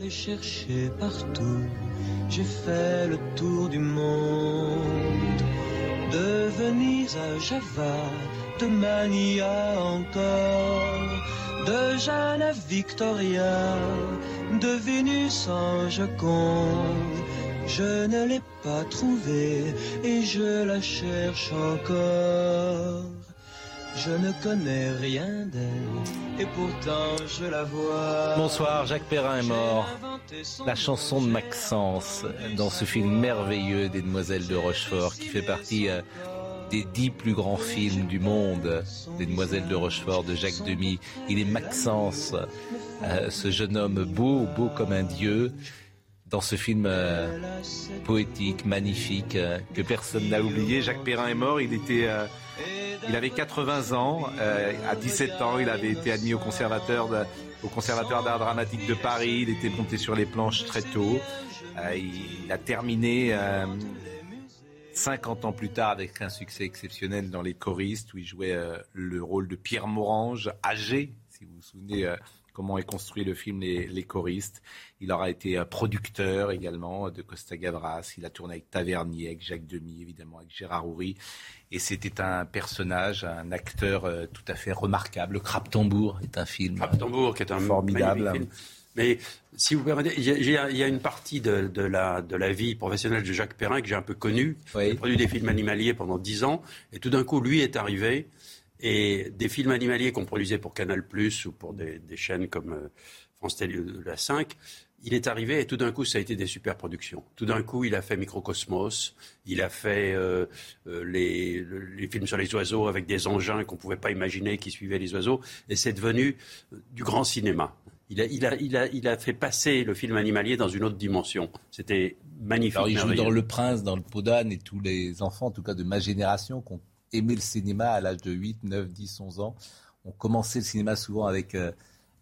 L'ai cherché partout, j'ai fait le tour du monde. De Venise à Java, de Mania encore, de Jeanne à Victoria, de Vénus en Joconde. Je ne l'ai pas trouvée et je la cherche encore. Je ne connais rien d'elle et pourtant je la vois. Bonsoir, Jacques Perrin est mort. La chanson de Maxence dans ce film merveilleux des Demoiselles de Rochefort qui fait partie euh, des dix plus grands films du monde des Demoiselles de Rochefort de Jacques Demy. Il est Maxence, euh, ce jeune homme beau, beau comme un dieu dans ce film euh, poétique, magnifique, euh, que personne n'a oublié. Jacques Perrin est mort, il était, il avait 80 ans. Euh, à 17 ans, il avait été admis au conservatoire d'art dramatique de Paris. Il était monté sur les planches très tôt. Euh, il a terminé euh, 50 ans plus tard avec un succès exceptionnel dans Les choristes, où il jouait euh, le rôle de Pierre Morange, âgé, si vous vous souvenez euh, comment est construit le film Les, Les choristes. Il aura été euh, producteur également de Costa Gavras. Il a tourné avec Tavernier, avec Jacques Demy, évidemment, avec Gérard Houry. Et c'était un personnage, un acteur euh, tout à fait remarquable. Le Crabe Tambour est un film tambour, qui est un formidable. film. Mais si vous permettez, il y a- y, y une partie de, de la, de la vie professionnelle de Jacques Perrin que j'ai un peu connue. Oui. Il a produit des films animaliers pendant dix ans. Et tout d'un coup, lui est arrivé. Et des films animaliers qu'on produisait pour Canal Plus ou pour des, des chaînes comme euh, France Télé, la 5, il est arrivé et tout d'un coup, ça a été des super productions. Tout d'un coup, il a fait Microcosmos, il a fait euh, euh, les, le- les films sur les oiseaux avec des engins qu'on ne pouvait pas imaginer qui suivaient les oiseaux. Et c'est devenu du grand cinéma. Il a, il, a, il, a, il a fait passer le film animalier dans une autre dimension. C'était magnifique. Alors, il joue dans Le Prince, dans Le Podane, et tous les enfants, en tout cas de ma génération, qui ont aimé le cinéma à l'âge de 8, 9, 10, 11 ans, ont commencé le cinéma souvent avec euh,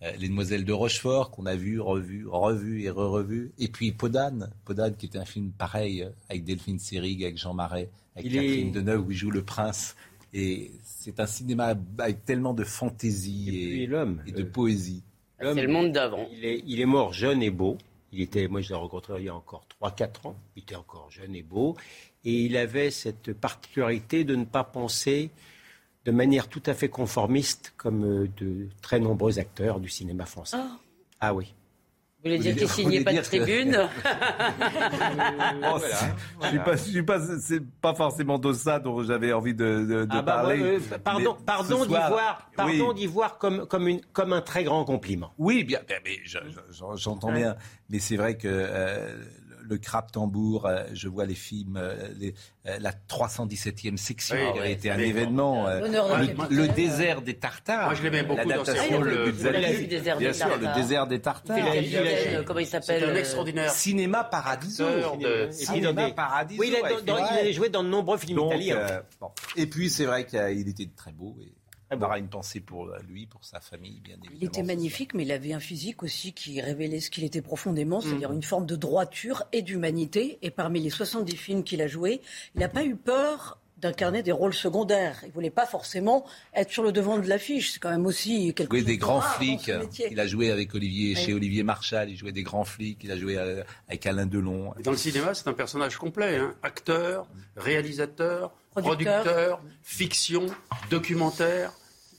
euh, Les Demoiselles de Rochefort, qu'on a vu, revu, revu et re-revu. Et puis Podane, Podane qui était un film pareil, euh, avec Delphine Seyrig, avec Jean Marais, avec Il est- Catherine Deneuve, où il joue le prince. Et c'est un cinéma avec tellement de fantaisie Et de euh, poésie. C'est le monde d'avant. Il est, il est mort jeune et beau. Il était, moi, je l'ai rencontré il y a encore 3-4 ans. Il était encore jeune et beau. Et il avait cette particularité de ne pas penser de manière tout à fait conformiste comme euh, de très nombreux acteurs du cinéma français. Ah. Ah oui. Vous voulez dire qu'il signait pas de tribune Oh, Je suis pas, je suis pas, c'est pas forcément de ça dont j'avais envie de, de- de Ah bah, parler. euh, pardon, d'y voir, pardon oui. d'y voir comme, comme, une, comme un très grand compliment. Oui, bien, bien, mais je- je- j'en- j'entends bien. Mais c'est vrai que euh, le crabe tambour, euh, je vois les films, euh, les- euh, la 317e section Oui, qui avait été un événement. euh, le, le désert des Tartares. Moi, je l'aimais beaucoup dans ses L'adaptation rôles, vu Désert Bien des sûr, le désert des Tartares. le il a- capitaine, il a- comment il C'est s'appelle un extraordinaire Cinéma Paradiso. de... Cinéma Paradiso. Oui, il a, avec dans- dans- Ferré. il a joué dans de nombreux films Donc, italiens. euh, bon. Et puis c'est vrai qu'il était très beau et on aura une pensée pour lui, pour sa famille, bien évidemment. Il était magnifique, mais il avait un physique aussi qui révélait ce qu'il était profondément, c'est-à-dire une forme de droiture et d'humanité. Et parmi les 70 films qu'il a joués, il n'a pas eu peur d'incarner des rôles secondaires. Il voulait pas forcément être sur le devant de l'affiche. C'est quand même aussi quelque joué chose des de grands flics. Il a joué avec Olivier, Oui. chez Olivier Marchal. Il jouait des grands flics. Il a joué euh, avec Alain Delon. Dans le cinéma, c'est un personnage complet. hein. Acteur, réalisateur, Producteur. producteur, fiction, documentaire.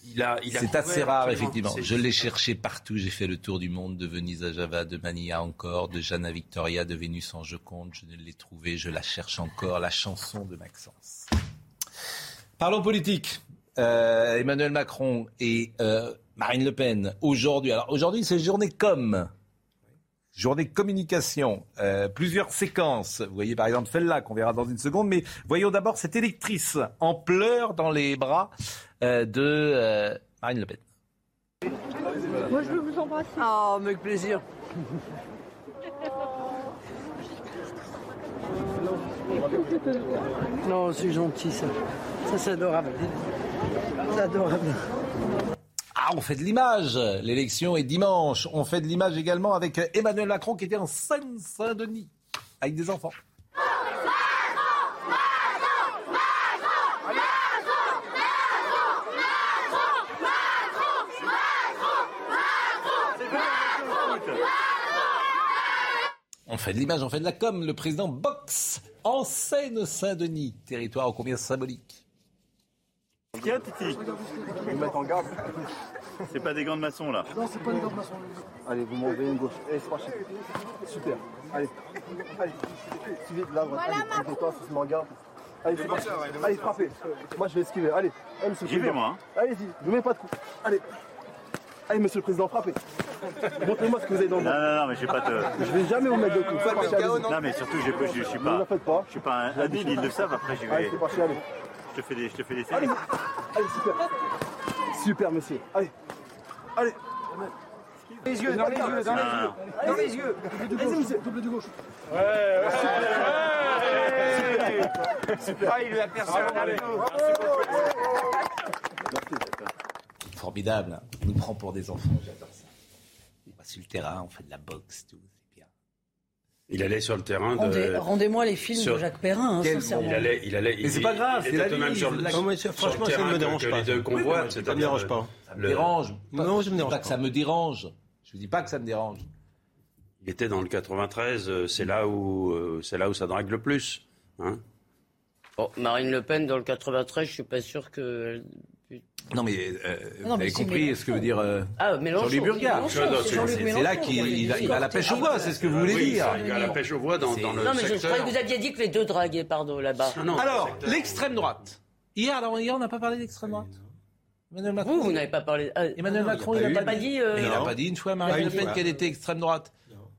Il a, il a C'est assez rare, effectivement. Je l'ai cherché partout. J'ai fait le tour du monde, de Venise à Java, de Manilla encore, de Jeanne à Victoria, de Vénus en Joconde. Je ne l'ai trouvée. Je la cherche encore. La chanson de Maxence. Parlons politique. Euh, Emmanuel Macron et euh, Marine Le Pen aujourd'hui. Alors aujourd'hui, c'est journée com. Journée communication, euh, plusieurs séquences. Vous voyez par exemple celle-là qu'on verra dans une seconde, mais voyons d'abord cette électrice en pleurs dans les bras euh, de euh, Marine Le Pen. Moi, je veux vous embrasser. Ah, avec plaisir. Non, c'est gentil ça. Ça, c'est adorable. C'est adorable. Ah, on fait de l'image. L'élection est dimanche. On fait de l'image également avec Emmanuel Macron qui était en Seine-Saint-Denis avec des enfants. On fait de l'image, on fait de la com. Le président boxe en Seine-Saint-Denis, territoire ô combien symbolique? Tiens, Titi. Vous mettre en garde. C'est pas des gants de maçon là. Non, c'est pas des gants de maçon. Allez, vous m'envoyez une gauche. Allez, c'est parti. Super. Allez. Allez. Suivez de là, voilà, allez, toi, je me regarde. Allez, c'est parti. Allez, frappez. Moi, je vais esquiver. Allez. Allez, monsieur le J'y vais, président. moi, hein. Allez-y, je mets pas de coup. Allez. Allez, monsieur le président, frappez. Montrez-moi ce que vous avez dans le Non, non, non, mais j'ai pas de. Je vais jamais vous mettre de coup. C'est parti, allez-y. Non, mais surtout, j'ai pas- je, je suis Ne pas. la faites pas. Je suis pas un habile, ils le savent. Après, j'y Allez, vais. c'est parti, allez. Je te fais des, je te fais des séries. allez, super. Super, monsieur. Allez. Allez. Les yeux, dans les yeux, dans les yeux. Dans les yeux. Double du gauche. Super. Ah, il lui a personne. Formidable. hein. On nous prend pour des enfants. J'adore ça. On va sur le terrain, on fait de la boxe, tout. Il allait sur le terrain de. Rendez- Rendez-moi les films sur- de Jacques Perrin, hein, Quel- sincèrement. Il allait, il allait. Mais c'est il- pas grave, il c'est était la même vie, sur sur moi, le franchement, ça ne me que- dérange que pas. les deux Oui, ça me c'est-à-dire dérange pas. Ça me le- dérange. Non, je me dis dérange pas que ça me dérange. Je ne dis pas que ça me dérange. Il était dans le 93. euh, C'est là où, euh, c'est là où ça drague le plus. Hein Bon, Marine Le Pen, dans le 93, je suis pas sûr que. Non, mais euh, vous mais avez compris Mélenchon. ce que veut dire euh, Ah, Jean-Luc C'est là qu'il il a, il a la pêche au bois, c'est ce que vous voulez Oui, dire. Il va à la pêche au bois dans, C'est- dans le Non, mais je, croyais que vous aviez dit que les deux draguaient, pardon, là-bas. Alors, l'extrême droite. Hier, alors, hier on n'a pas parlé d'extrême droite. Emmanuel Macron. Vous, vous n'avez pas parlé. ah, Emmanuel Non, Macron, il n'a pas pas dit. euh, il n'a pas dit une fois, Marine Pas Le Pen, qu'elle était extrême droite.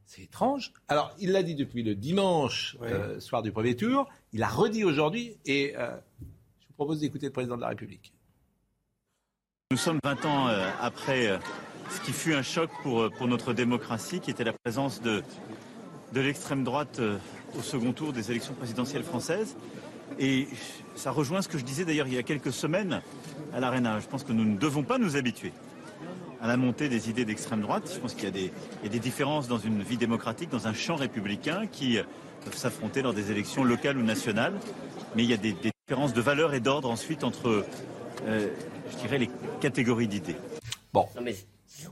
C'est étrange. Alors, il l'a dit depuis le dimanche, Ouais. euh, soir du premier tour. Il a redit aujourd'hui et euh, je vous propose d'écouter le président de la République. Nous sommes 20 ans euh, après euh, ce qui fut un choc pour, euh, pour notre démocratie, qui était la présence de, de l'extrême droite au second tour des élections présidentielles françaises. Et ça rejoint ce que je disais d'ailleurs il y a quelques semaines à l'Arena. Je pense que nous ne devons pas nous habituer à la montée des idées d'extrême droite. Je pense qu'il y a des, y a des différences dans une vie démocratique, dans un champ républicain qui peuvent s'affronter lors des élections locales ou nationales. Mais il y a des, différences de valeur et d'ordre ensuite entre, je dirais, les catégories d'idées. Non mais,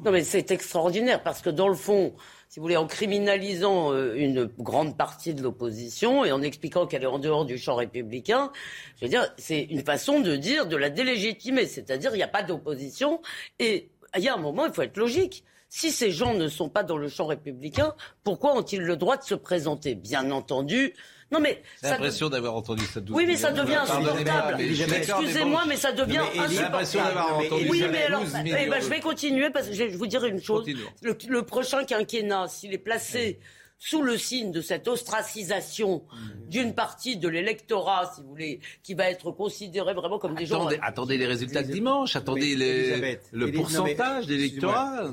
non, mais c'est extraordinaire parce que dans le fond, si vous voulez, en criminalisant euh, une grande partie de l'opposition et en expliquant qu'elle est en dehors du champ républicain, je veux dire, c'est une façon de dire de la délégitimer, c'est-à-dire il n'y a pas d'opposition et il y a un moment, il faut être logique. Si ces gens ne sont pas dans le champ républicain, pourquoi ont-ils le droit de se présenter? Bien entendu. Non mais J'ai l'impression d'avoir entendu ça. oui, mais ça devient insupportable. Excusez-moi, mais ça devient mais J'ai l'impression insupportable. d'avoir entendu Oui, ça mais alors, 12 eh ben, je vais continuer parce que je vais vous dire une chose. Le, le prochain quinquennat, s'il est placé sous le signe de cette ostracisation d'une partie de l'électorat, si vous voulez, qui va être considéré vraiment comme des gens. Attendez, les résultats de dimanche, attendez les- le pourcentage d'électorat.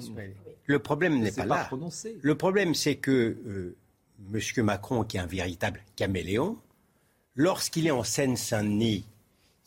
Le problème n'est pas là. prononcé. Le problème, c'est que euh, M. Macron, qui est un véritable caméléon, lorsqu'il est en Seine-Saint-Denis,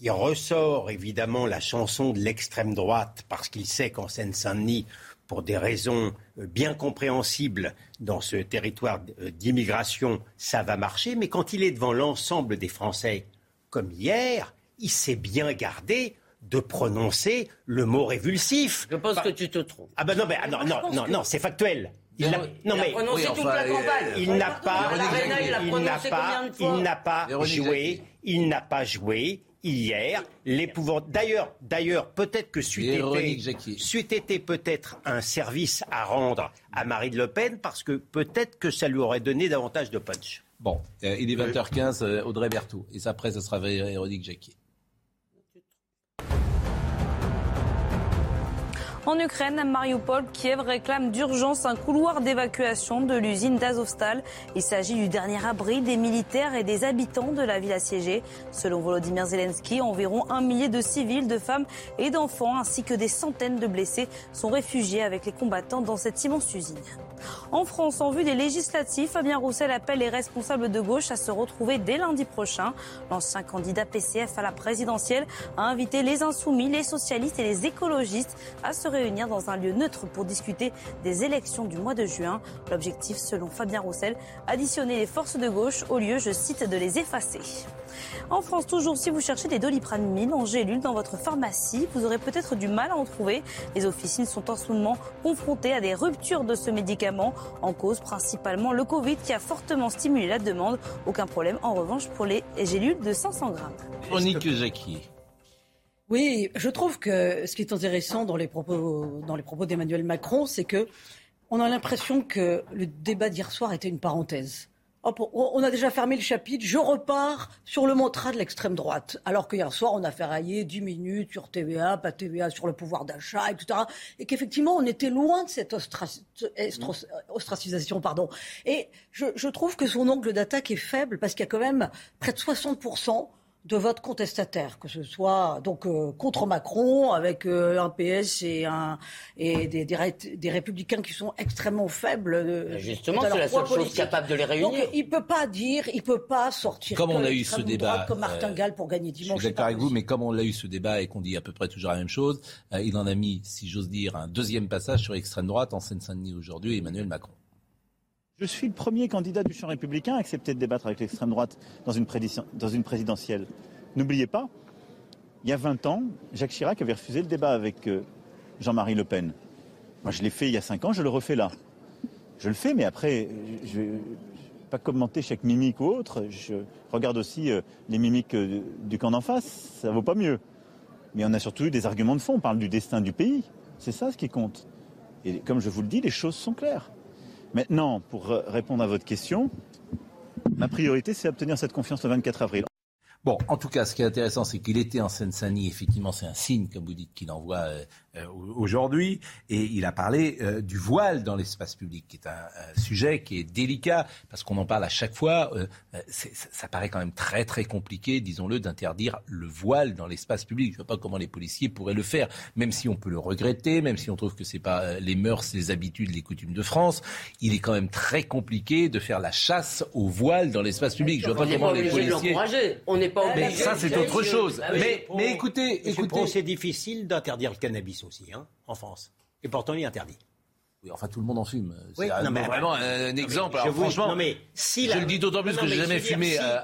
il ressort évidemment la chanson de l'extrême droite, parce qu'il sait qu'en Seine-Saint-Denis, pour des raisons euh, bien compréhensibles dans ce territoire euh, d'immigration, ça va marcher. Mais quand il est devant l'ensemble des Français, comme hier, il s'est bien gardé de prononcer le mot révulsif. Je pense que tu te trompes. Ah ben non, ah non, non, non, non, c'est factuel. Il n'a- non a mais prononcé toute la campagne. il n'a pas, il a n'a pas, il n'a pas joué, il n'a pas joué hier. L'épouvant- D'ailleurs, d'ailleurs, peut-être que c'eût Véronique été, été peut-être un service à rendre à Marine Le Pen parce que peut-être que ça lui aurait donné davantage de punch. Bon, euh, il est 20h15, euh, Audrey Berthaud. Et après, ce sera Véronique Jacquier. En Ukraine, Mariupol, Kiev réclame d'urgence un couloir d'évacuation de l'usine d'Azovstal. Il s'agit du dernier abri des militaires et des habitants de la ville assiégée. Selon Volodymyr Zelensky, environ un millier de civils, de femmes et d'enfants, ainsi que des centaines de blessés, sont réfugiés avec les combattants dans cette immense usine. En France, en vue des législatives, Fabien Roussel appelle les responsables de gauche à se retrouver dès lundi prochain. L'ancien candidat PCF à la présidentielle a invité les insoumis, les socialistes et les écologistes à se réunir dans un lieu neutre pour discuter des élections du mois de juin. L'objectif, selon Fabien Roussel, additionner les forces de gauche au lieu, je cite, de les effacer. En France, toujours, si vous cherchez des doliprane en gélule dans votre pharmacie, vous aurez peut-être du mal à en trouver. Les officines sont en ce moment confrontées à des ruptures de ce médicament, en cause principalement le Covid qui a fortement stimulé la demande. Aucun problème en revanche pour les gélules de 500 grammes. Monique Jacqui. Oui, je trouve que ce qui est intéressant dans les propos, dans les propos d'Emmanuel Macron, c'est que on a l'impression que le débat d'hier soir était une parenthèse on a déjà fermé le chapitre, je repars sur le mantra de l'extrême droite. Alors qu'hier soir, on a ferraillé 10 minutes sur TVA, pas TVA sur le pouvoir d'achat, etc. Et qu'effectivement, on était loin de cette ostracisation. Pardon. Et je, je trouve que son angle d'attaque est faible parce qu'il y a quand même près de 60% de vote contestataire, que ce soit donc euh, contre Macron avec euh, un PS et, un, et des, des, républicains qui sont extrêmement faibles. Euh, justement, c'est la seule chose capable de les réunir. Donc, il peut pas dire, il peut pas sortir. Comme on a eu ce débat, comme Martin Gall pour gagner dimanche. Je suis d'accord avec vous, mais comme on a eu ce débat et qu'on dit à peu près toujours la même chose, il en a mis, si j'ose dire, un deuxième passage sur l'extrême droite en Seine-Saint-Denis aujourd'hui, Emmanuel Macron. Je suis le premier candidat du champ républicain à accepter de débattre avec l'extrême droite dans une, présidentielle. N'oubliez pas, il y a 20 ans, Jacques Chirac avait refusé le débat avec euh, Jean-Marie Le Pen. Moi, je l'ai fait il y a 5 ans, je le refais là. Je le fais, mais après, je ne vais pas commenter chaque mimique ou autre. Je regarde aussi euh, les mimiques euh, du camp d'en face, ça vaut pas mieux. Mais on a surtout des arguments de fond, on parle du destin du pays. C'est ça ce qui compte. Et comme je vous le dis, les choses sont claires. Maintenant, pour répondre à votre question, ma priorité, c'est obtenir cette confiance le 24 avril. Bon, en tout cas, ce qui est intéressant, c'est qu'il était en Seine-Saint-Denis. Effectivement, c'est un signe, comme vous dites, qu'il envoie euh, euh, aujourd'hui. Et il a parlé euh, du voile dans l'espace public, qui est un, sujet qui est délicat, parce qu'on en parle à chaque fois. ça paraît quand même très, très compliqué, disons-le, d'interdire le voile dans l'espace public. Je ne vois pas comment les policiers pourraient le faire, même si on peut le regretter, même si on trouve que ce n'est pas les mœurs, les habitudes, les coutumes de France. Il est quand même très compliqué de faire la chasse au voile dans l'espace public. Je vois pas comment les policiers... On pas mais ça, c'est autre chose. Ah mais, mais écoutez, écoutez. C'est difficile d'interdire le cannabis aussi, hein, en France. Et pourtant, il est interdit. Oui, enfin, tout le monde en fume. C'est vraiment un exemple. Alors, franchement, mais si je le dis d'autant plus que j'ai jamais fumé euh,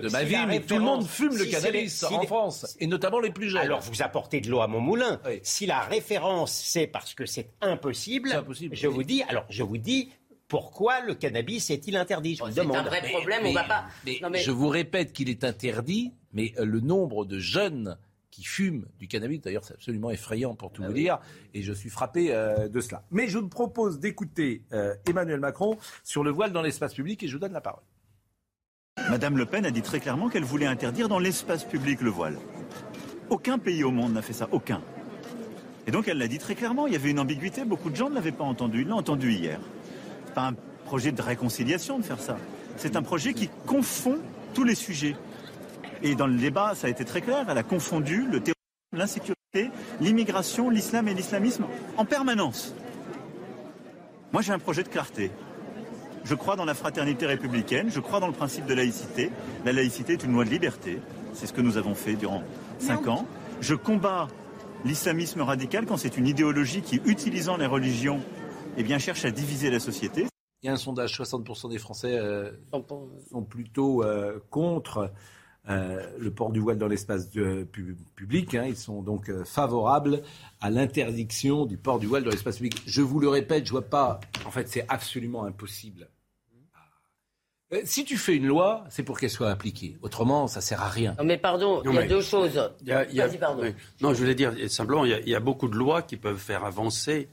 de ma vie, mais tout le monde fume le cannabis en France, et notamment les plus jeunes. Alors, vous apportez de l'eau à mon moulin. Si la référence, c'est parce que c'est impossible, impossible, je vous dis, alors, je vous dis, pourquoi le cannabis est-il interdit? C'est un vrai problème, on va pas. Je vous répète qu'il est interdit, mais euh, le nombre de jeunes qui fument du cannabis, d'ailleurs c'est absolument effrayant pour tout ah vous dire, et je suis frappé euh, de cela. Mais je vous propose d'écouter euh, Emmanuel Macron sur le voile dans l'espace public et je vous donne la parole. Madame Le Pen a dit très clairement qu'elle voulait interdire dans l'espace public le voile. Aucun pays au monde n'a fait ça, aucun. Et donc elle l'a dit très clairement, il y avait une ambiguïté, beaucoup de gens ne l'avaient pas entendu, ils l'ont entendu hier pas un projet de réconciliation de faire ça. C'est un projet qui confond tous les sujets. Et dans le débat, ça a été très clair, elle a confondu le terrorisme, l'insécurité, l'immigration, l'islam et l'islamisme en permanence. Moi, j'ai un projet de clarté. Je crois dans la fraternité républicaine, je crois dans le principe de laïcité. La laïcité est une loi de liberté. C'est ce que nous avons fait durant cinq ans. Je combats l'islamisme radical quand c'est une idéologie qui, utilisant les religions, eh bien, cherche à diviser la société. Il y a un sondage, 60% des Français euh, sont plutôt euh, contre euh, le port du voile dans l'espace public. Hein. Ils sont donc favorables à l'interdiction du port du voile dans l'espace public. Je vous le répète, je vois pas. En fait, c'est absolument impossible. Si tu fais une loi, c'est pour qu'elle soit appliquée. Autrement, ça sert à rien. Non, mais pardon, il y a deux choses. Vas-y, pardon. Non, je voulais dire simplement, il y, a, beaucoup de lois qui peuvent faire avancer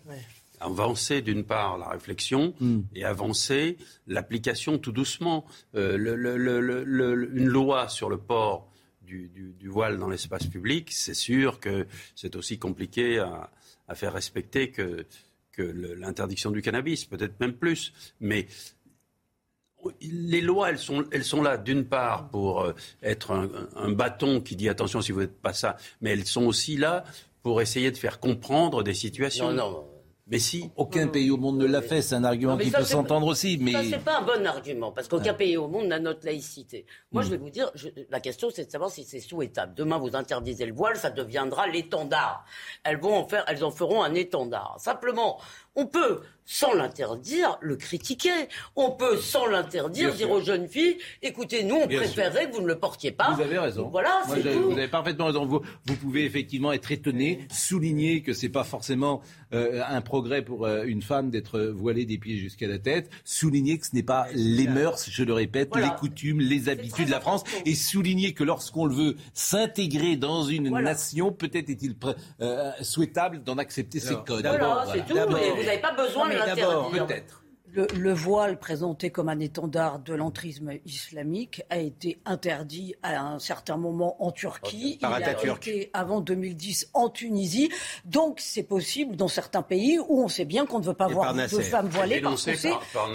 avancer d'une part la réflexion hmm. et avancer l'application tout doucement. Euh, une loi sur le port du, voile dans l'espace public, c'est sûr que c'est aussi compliqué à, à faire respecter que, que l'interdiction du cannabis, peut-être même plus. Mais les lois, elles sont, elles sont là, d'une part, pour euh, être un, un, bâton qui dit attention si vous n'êtes pas ça, mais elles sont aussi là pour essayer de faire comprendre des situations. Non, non. Mais si. Aucun pays au monde ne l'a fait, c'est un argument qui peut s'entendre aussi. Mais... Ça, c'est pas un bon argument, parce qu'aucun pays au monde n'a notre laïcité. Moi, je vais vous dire, la question, c'est de savoir si c'est souhaitable. Demain, vous interdisez le voile, ça deviendra l'étendard. Elles vont en faire, elles en feront un étendard. Simplement, on peut, sans l'interdire, le critiquer. On peut, sans l'interdire, dire aux jeunes filles, écoutez, nous, on préférerait que vous ne le portiez pas. Vous avez raison. Voilà, tout. Vous avez parfaitement raison. Vous, vous, pouvez effectivement être étonné, souligner que c'est pas forcément euh, un progrès pour euh, une femme d'être voilée des pieds jusqu'à la tête, souligner que ce n'est pas les mœurs, je le répète, les coutumes, les habitudes de la France, et souligner que lorsqu'on le veut s'intégrer dans une nation, peut-être est-il euh, souhaitable d'en accepter ses codes. Voilà, c'est tout vous n'avez pas besoin de l'interdire. Peut-être le, voile présenté comme un étendard de l'entrisme islamique a été interdit à un certain moment en Turquie. Par Il a été avant 2010 en Tunisie. Donc c'est possible dans certains pays où on sait bien qu'on ne veut pas voir de femmes voilées parce qu'on sait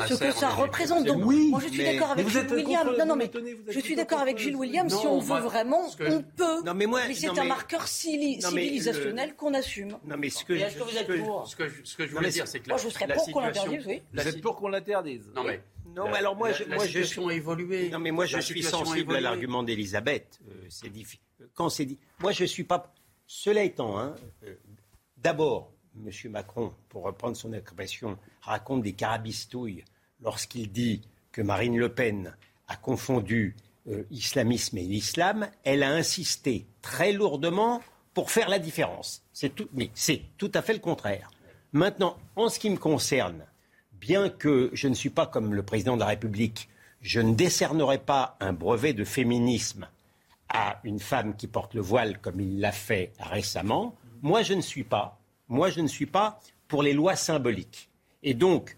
ce que ça représente. Donc oui, moi je suis d'accord avec Gilles William. Non, non, mais je suis d'accord avec Gilles William. Si on veut vraiment, on peut. Non, mais, moi, c'est un marqueur civilisationnel qu'on assume. Non, mais ce que, pour Ce que je voulais dire, c'est que moi je serais pour qu'on l'interdise. Non mais. Non, mais alors moi, je, moi, je suis évolué. Non, mais moi, je suis sensible à l'argument d'Elisabeth. Euh, c'est difficile. Quand c'est dit, moi, je suis pas. Cela étant, hein, euh, d'abord, M. Macron, pour reprendre son expression, raconte des carabistouilles lorsqu'il dit que Marine Le Pen a confondu euh, islamisme et l'islam. Elle a insisté très lourdement pour faire la différence. C'est tout, mais c'est tout à fait le contraire. Maintenant, en ce qui me concerne, bien que je ne suis pas comme le président de la République, je ne décernerai pas un brevet de féminisme à une femme qui porte le voile comme il l'a fait récemment. Moi, je ne suis pas. Moi, je ne suis pas pour les lois symboliques. Et donc,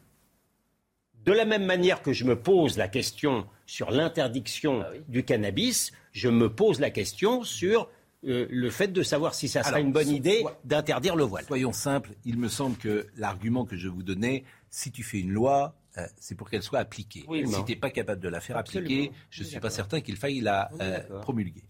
de la même manière que je me pose la question sur l'interdiction ah du cannabis, je me pose la question sur euh, le fait de savoir si ça sera une bonne idée d'interdire le voile. Soyons simples, il me semble que l'argument que je vous donnais, si tu fais une loi, euh, c'est pour qu'elle soit appliquée. si tu n'es pas capable de la faire appliquer, je ne suis pas certain qu'il faille la euh, promulguer.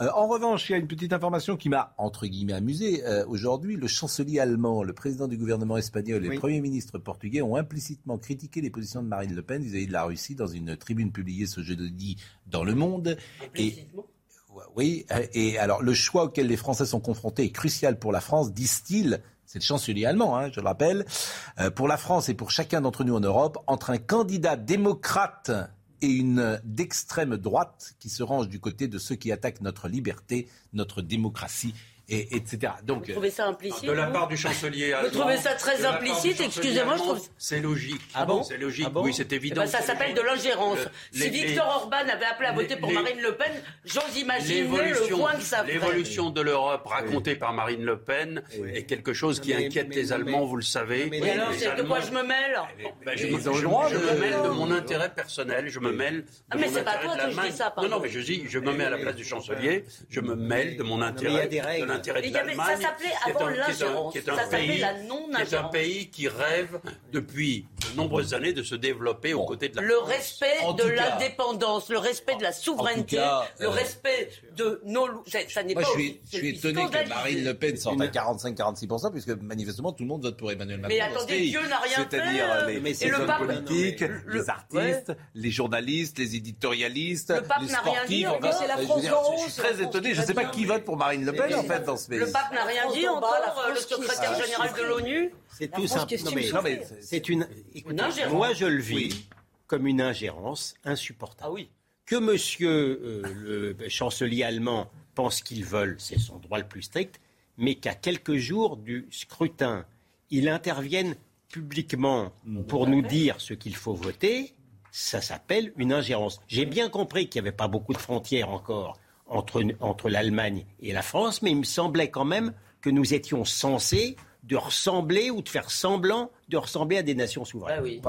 Euh, en revanche, il y a une petite information qui m'a, entre guillemets, amusé. Aujourd'hui, le chancelier allemand, le président du gouvernement espagnol et le premier ministre portugais ont implicitement critiqué les positions de Marine Le Pen vis-à-vis de la Russie dans une tribune publiée ce jeudi dans Le Monde. Et, oui, et alors le choix auquel les Français sont confrontés est crucial pour la France, disent-ils, c'est le chancelier allemand, hein, je le rappelle, euh, pour la France et pour chacun d'entre nous en Europe, entre un candidat démocrate et une d'extrême droite qui se range du côté de ceux qui attaquent notre liberté, notre démocratie et, etc. Donc, vous trouvez ça implicite De la part du chancelier allemand. Vous trouvez ça très implicite Excusez-moi, je trouve. C'est logique. Ah bon C'est logique. Ah oui, c'est évident. Eh ben, ça s'appelle de l'ingérence. Si Victor Orban avait appelé à voter pour Marine Le Pen, j'ose imaginer le point que ça ferait. L'évolution de l'Europe racontée par Marine LePen est quelque chose qui inquiète les Allemands, vous le savez. Mais alors, c'est de quoi je me mêle ben, Je me mêle de mon intérêt personnel. Je me mêle. Ah, mais c'est pas toi que je dis ça, Non, non, mais je dis, je me mets à la place du chancelier. Je me mêle de mon intérêt, l'intérêt de l'Allemagne ça s'appelait avant l'ingérence. Ça s'appelait la non-ingérence. C'est un pays qui rêve depuis de nombreuses années de se développer aux côtés de la Le respect de l'indépendance, le respect de la souveraineté, le euh, respect de nos. Ça n'est pas. Je suis, je suis étonné que Marine Le Pen sorte à 45-46%, puisque manifestement tout le monde vote pour Emmanuel Macron. Mais attendez, Dieu n'a rien fait. C'est-à-dire euh, les, hommes politiques, les artistes, les journalistes, les éditorialistes, les sportifs. C'est la France Je suis très étonné. Je ne sais pas qui vote pour Marine Le Pen en fait dans ce pays. Le pape n'a rien dit encore, le secrétaire général de l'ONU C'est tout simple. C'est une. Moi, je le vis comme une ingérence insupportable. Ah oui. Que monsieur euh, le chancelier allemand pense qu'il veulent, c'est son droit le plus strict, mais qu'à quelques jours du scrutin, il intervienne publiquement pour nous dire ce qu'il faut voter, ça s'appelle une ingérence. J'ai bien compris qu'il n'y avait pas beaucoup de frontières encore entre, entre l'Allemagne et la France, mais il me semblait quand même que nous étions censés de ressembler ou de faire semblant de ressembler à des nations souveraines. Ah oui.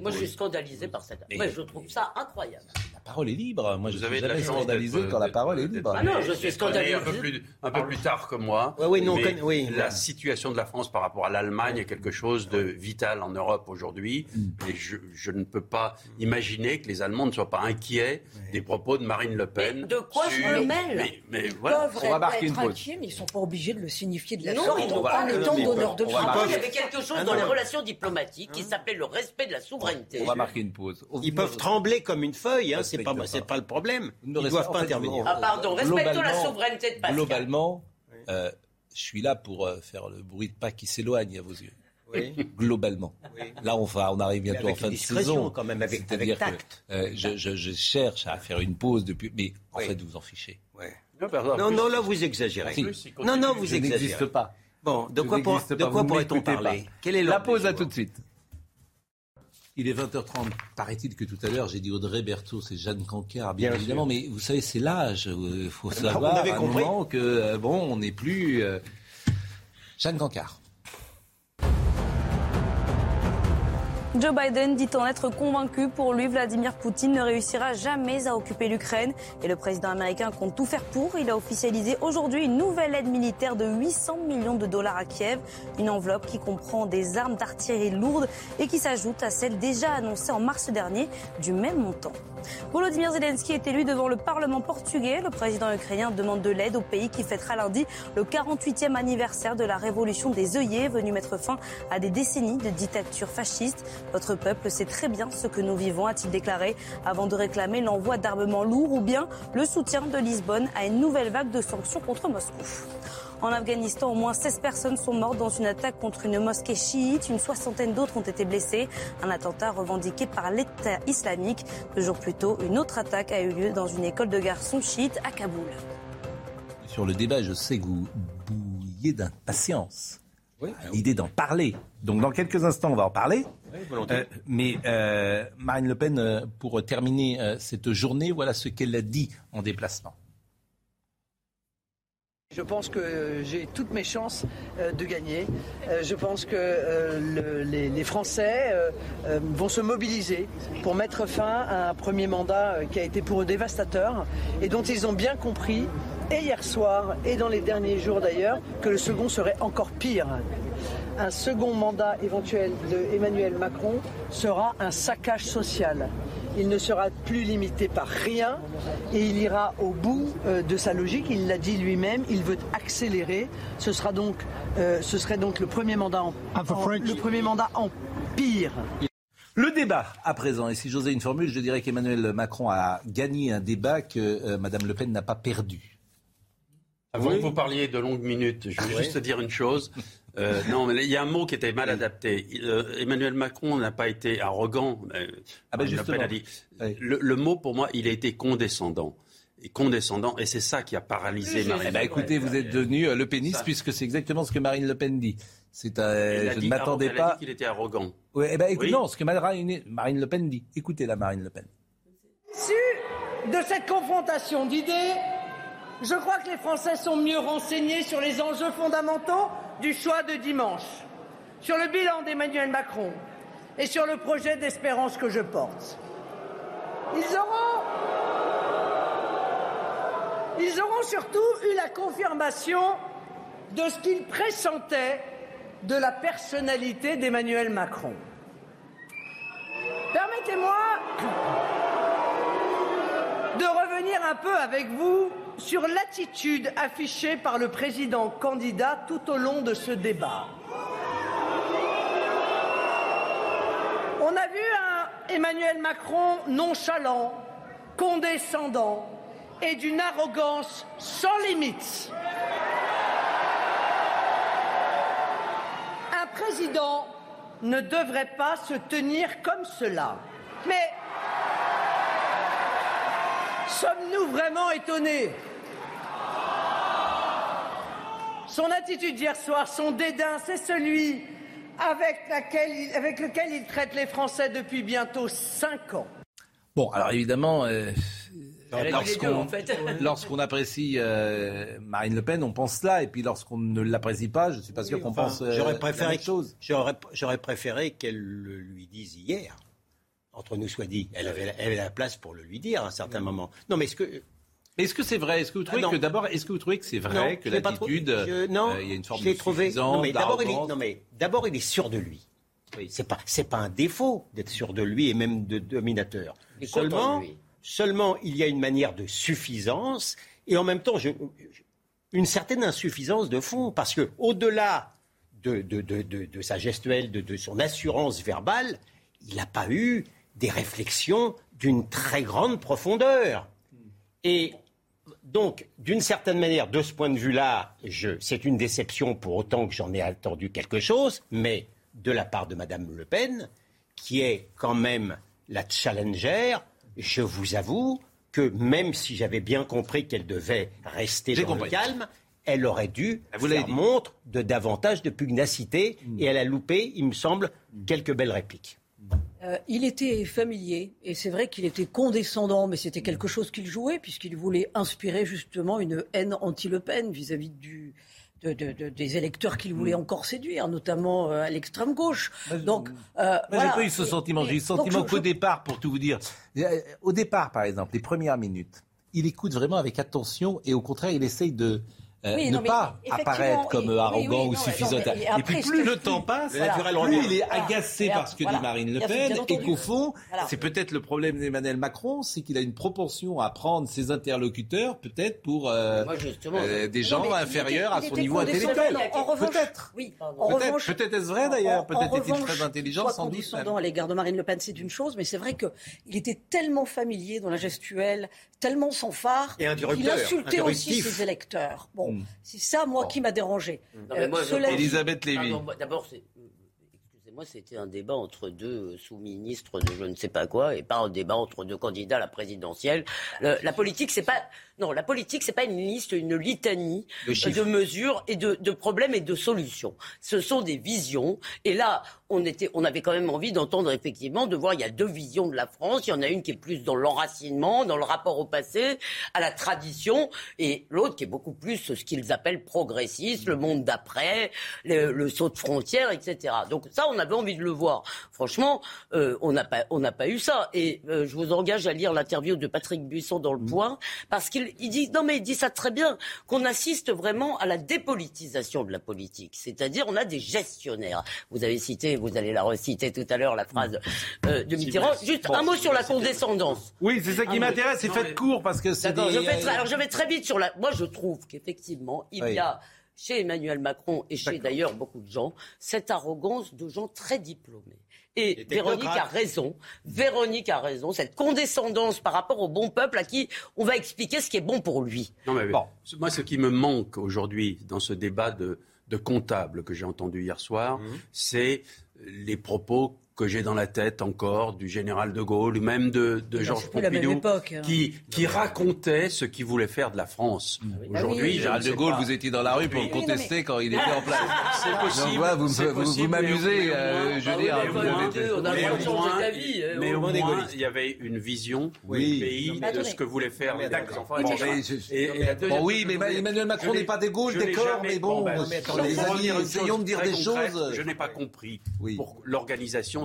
moi, je suis scandalisé par cette. je trouve ça incroyable. Parole est libre. Moi, je Vous suis avez de la jamais chance scandalisé quand la d'être- parole est libre. Ah non, je suis scandalisé. Un peu plus, un peu plus tard que moi. Ouais, oui, nous, on mais connaît- oui, la ouais. situation de la France par rapport à l'Allemagne est quelque chose de vital en Europe aujourd'hui. Mm. Et je, je ne peux pas imaginer que les Allemands ne soient pas inquiets des propos de Marine Le Pen. Mais de quoi je sur- me mêle mais, mais voilà. peuvent On va marquer une pause. inquiets, mais ils ne sont pas obligés de le signifier de la Non, sorte ils n'ont pas- étant mais donneur de leçons. Après, il y avait quelque chose Ah, dans non. les relations diplomatiques qui s'appelait le respect de la souveraineté. On va marquer une pause. Ils peuvent trembler comme une feuille, hein, c'est c'est pas. pas le problème. Ils ne doivent en pas intervenir. Ah pardon, respectons la Globalement- souveraineté de Pascal. Globalement, euh, je suis là pour euh, faire le bruit de pas qui s'éloigne à vos yeux. Oui. Globalement. Là, on, va, on arrive bientôt en fin de saison. quand même, avec- que, euh, je, je- je cherche à faire une pause depuis. Mais en Oui. fait, vous en fichez. Non, pardon, Non, plus, non, là, vous exagérez. Plus, Non, non, vous Je n'existe exagérez. pas. Bon, de quoi, pour- n'existe de pas, quoi pourrait-on parler pas. Quel est La pause à tout de suite. Il est 20h30. Paraît-il que tout à l'heure, j'ai dit Audrey Berthaud, c'est Jeanne Cancard, bien, Bien évidemment. Mais vous savez, c'est l'âge. Il faut on savoir avait à un compris. moment que, euh, bon, on n'est plus... euh, Jeanne Cancard. Joe Biden dit en être convaincu. Pour lui, Vladimir Poutine ne réussira jamais à occuper l'Ukraine. Et le président américain compte tout faire pour. Il a officialisé aujourd'hui une nouvelle aide militaire de 800 millions de dollars à Kiev. Une enveloppe qui comprend des armes d'artillerie lourdes et qui s'ajoute à celle déjà annoncée en mars dernier du même montant. Volodymyr Zelensky est élu devant le Parlement portugais. Le président ukrainien demande de l'aide au pays qui fêtera lundi le 48e anniversaire de la révolution des œillets, venue mettre fin à des décennies de dictature fasciste. Votre peuple sait très bien ce que nous vivons, a-t-il déclaré, avant de réclamer l'envoi d'armements lourds ou bien le soutien de Lisbonne à une nouvelle vague de sanctions contre Moscou. En Afghanistan, au moins 16 personnes sont mortes dans une attaque contre une mosquée chiite. Une soixantaine d'autres ont été blessées. Un attentat revendiqué par l'État islamique. Deux jours plus tôt, une autre attaque a eu lieu dans une école de garçons chiites à Kaboul. Sur le débat, je sais que vous bouillez d'impatience. à L'idée d'en parler. Donc, dans quelques instants, on va en parler. Euh, mais euh, Marine Le Pen, euh, pour terminer euh, cette journée, voilà ce qu'elle a dit en déplacement. Je pense que euh, j'ai toutes mes chances euh, de gagner. Euh, Je pense que le- les, Français vont se mobiliser pour mettre fin à un premier mandat qui a été pour eux dévastateur et dont ils ont bien compris, et hier soir et dans les derniers jours d'ailleurs, que le second serait encore pire. Un second mandat éventuel de Emmanuel Macron sera un saccage social. Il ne sera plus limité par rien et il ira au bout euh, de sa logique. Il l'a dit lui-même, il veut accélérer. Ce, sera donc, euh, ce serait donc le premier mandat en, en- le premier mandat en pire. Le débat à présent, et si j'osais une formule, je dirais qu'Emmanuel Macron a gagné un débat que euh, Madame Le Pen n'a pas perdu. Avant Oui. que vous parliez de longues minutes, je veux juste te dire une chose. Euh, non, mais il y a un mot qui était mal adapté. Il, euh, Emmanuel Macron n'a pas été arrogant. euh, Ah ben justement. dit. Oui. Le, le mot, pour moi, il a été condescendant. Et condescendant, et c'est ça qui a paralysé Oui, Marine Eh ben, Le Pen. écoutez, vous êtes devenu euh, le péniste Ça. puisque c'est exactement ce que Marine Le Pen dit. C'est, Elle euh, je ne m'attendais arrogant, elle a pas. dit qu'il était arrogant. Ouais, eh ben, écoute, Oui. non, ce que Marine, Marine Le Pen dit. Écoutez la Marine Le Pen. Issu de cette confrontation d'idées, je crois que les Français sont mieux renseignés sur les enjeux fondamentaux du choix de dimanche, sur le bilan d'Emmanuel Macron et sur le projet d'espérance que je porte. Ils auront, ils auront surtout eu la confirmation de ce qu'ils pressentaient de la personnalité d'Emmanuel Macron. Permettez-moi de revenir un peu avec vous sur l'attitude affichée par le président candidat tout au long de ce débat. On a vu un Emmanuel Macron nonchalant, condescendant et d'une arrogance sans limite. Un président ne devrait pas se tenir comme cela. Mais sommes-nous vraiment étonnés? Son attitude hier soir, son dédain, c'est celui avec, laquelle il- avec lequel il traite les Français depuis bientôt cinq ans. Bon, alors évidemment, euh, lorsqu'on en fait. apprécie euh, Marine Le Pen, on pense là, et puis lorsqu'on ne l'apprécie pas, je ne suis pas sûr qu'on Enfin, pense euh, J'aurais la préféré même chose. J'aurais, j'aurais préféré qu'elle le lui dise hier. Entre nous soit dit, elle avait, elle avait la place pour le lui dire à un certain moment. Non, mais est-ce que Mais est-ce que c'est vrai? Est-ce que vous trouvez Ah, que d'abord, est-ce que vous trouvez que c'est vrai Non, que l'attitude, euh, il y a une forme je l'ai de trouvé. suffisance, Non, mais d'abord, il est, d'arrogance? non, mais d'abord, il est sûr de lui. C'est pas, c'est pas un défaut d'être sûr de lui et même de dominateur. Seulement, seulement, il y a une manière de suffisance et en même temps, je- une certaine insuffisance de fond parce que au-delà de, de, de, de- de sa gestuelle, de, de son assurance verbale, il n'a pas eu des réflexions d'une très grande profondeur. Et donc, d'une certaine manière, de ce point de vue-là, c'est une déception pour autant que j'en ai attendu quelque chose, mais de la part de Madame Le Pen, qui est quand même la challenger, je vous avoue que même si j'avais bien compris qu'elle devait rester dans le calme, elle aurait dû Ah, vous faire montre de davantage de pugnacité, et elle a loupé, il me semble, quelques belles répliques. Euh, il était familier et c'est vrai qu'il était condescendant, mais c'était quelque chose qu'il jouait puisqu'il voulait inspirer justement une haine anti-Le Pen vis-à-vis du, de- de- de- des électeurs qu'il voulait encore séduire, notamment euh, à l'extrême gauche. Donc, euh, voilà. j'ai pas eu ce sentiment. J'ai eu sentiment qu'au je- départ, pour tout vous dire, euh, au départ, par exemple, les premières minutes, il écoute vraiment avec attention et au contraire, il essaye de Oui, ne non, pas apparaître comme et- oui, arrogant oui, ou suffisant. non, mais- et et, puis plus le temps dis- passe, plus revient. il est Voilà. agacé par ce que voilà. dit Marine Le Pen et qu'au fond, Voilà. c'est peut-être le problème d'Emmanuel Macron, c'est qu'il a une propension à prendre ses interlocuteurs peut-être pour euh, Moi, euh, des gens inférieurs était- à son niveau intellectuel. En revanche, Peut-être. Peut-être, est-ce vrai d'ailleurs, peut-être est-il très intelligent, sans doute. à l'égard de Marine Le Pen, c'est une chose, mais c'est vrai qu'il était tellement familier dans la gestuelle, tellement sans phare, qu'il insultait aussi ses électeurs. Bon, Mm. c'est ça, moi, qui m'a dérangé. Non, mais Euh, moi, cela Elisabeth Lévy. Moi, D'abord, c'est. Excusez-moi, c'était un débat entre deux euh, sous-ministres de je ne sais pas quoi, et pas un débat entre deux candidats à la présidentielle. Le- la politique, c'est pas. Non, la politique, c'est pas une liste, une litanie de mesures et de, de problèmes et de solutions. Ce sont des visions. Et là, on était, on avait quand même envie d'entendre effectivement, de voir, il y a deux visions de la France. Il y en a une qui est plus dans l'enracinement, dans le rapport au passé, à la tradition, et l'autre qui est beaucoup plus ce qu'ils appellent progressiste, le monde d'après, le, le saut de frontière, etc. Donc ça, on avait envie de le voir. Franchement, euh, on n'a pas, on n'a pas eu ça. Et euh, je vous engage à lire l'interview de Patrick Buisson dans Le Point, parce qu'il il dit, non mais il dit ça très bien, qu'on assiste vraiment à la dépolitisation de la politique. C'est-à-dire, on a des gestionnaires. Vous avez cité, vous allez la reciter tout à l'heure, la phrase euh, de Mitterrand. Juste un mot sur la condescendance. Oui, c'est ça qui m'intéresse, c'est non, fait mais- court parce que c'est D'accord, des- je vais très, alors je vais très vite sur la. Moi, je trouve qu'effectivement, il Oui. y a chez Emmanuel Macron et chez d'ailleurs beaucoup de gens cette arrogance de gens très diplômés. Et Véronique a raison. Véronique a raison. Cette condescendance par rapport au bon peuple à qui on va expliquer ce qui est bon pour lui. Non, mais Bon. moi, ce qui me manque aujourd'hui dans ce débat de, de comptable que j'ai entendu hier soir, Mmh. c'est les propos que j'ai dans la tête encore du général de Gaulle, ou même de, Georges Pompidou, époque, hein. qui, qui racontait ce qu'il voulait faire de la France. Aujourd'hui, oui, je Gérald ne de Gaulle, pas. vous étiez dans la rue pour Oui, le contester quand il était en place. C'est possible. Donc voilà, vous, vous- vous m'amusez, euh, je bah veux oui, dire. mais au moins- euh, Mais au moins il y avait une vision Oui. du pays, de ce que voulaient faire les enfants, oui, mais Emmanuel Macron n'est pas des Gaules, d'accord, mais bon, bah, les amis, essayons de dire des choses. Je n'ai pas compris Oui.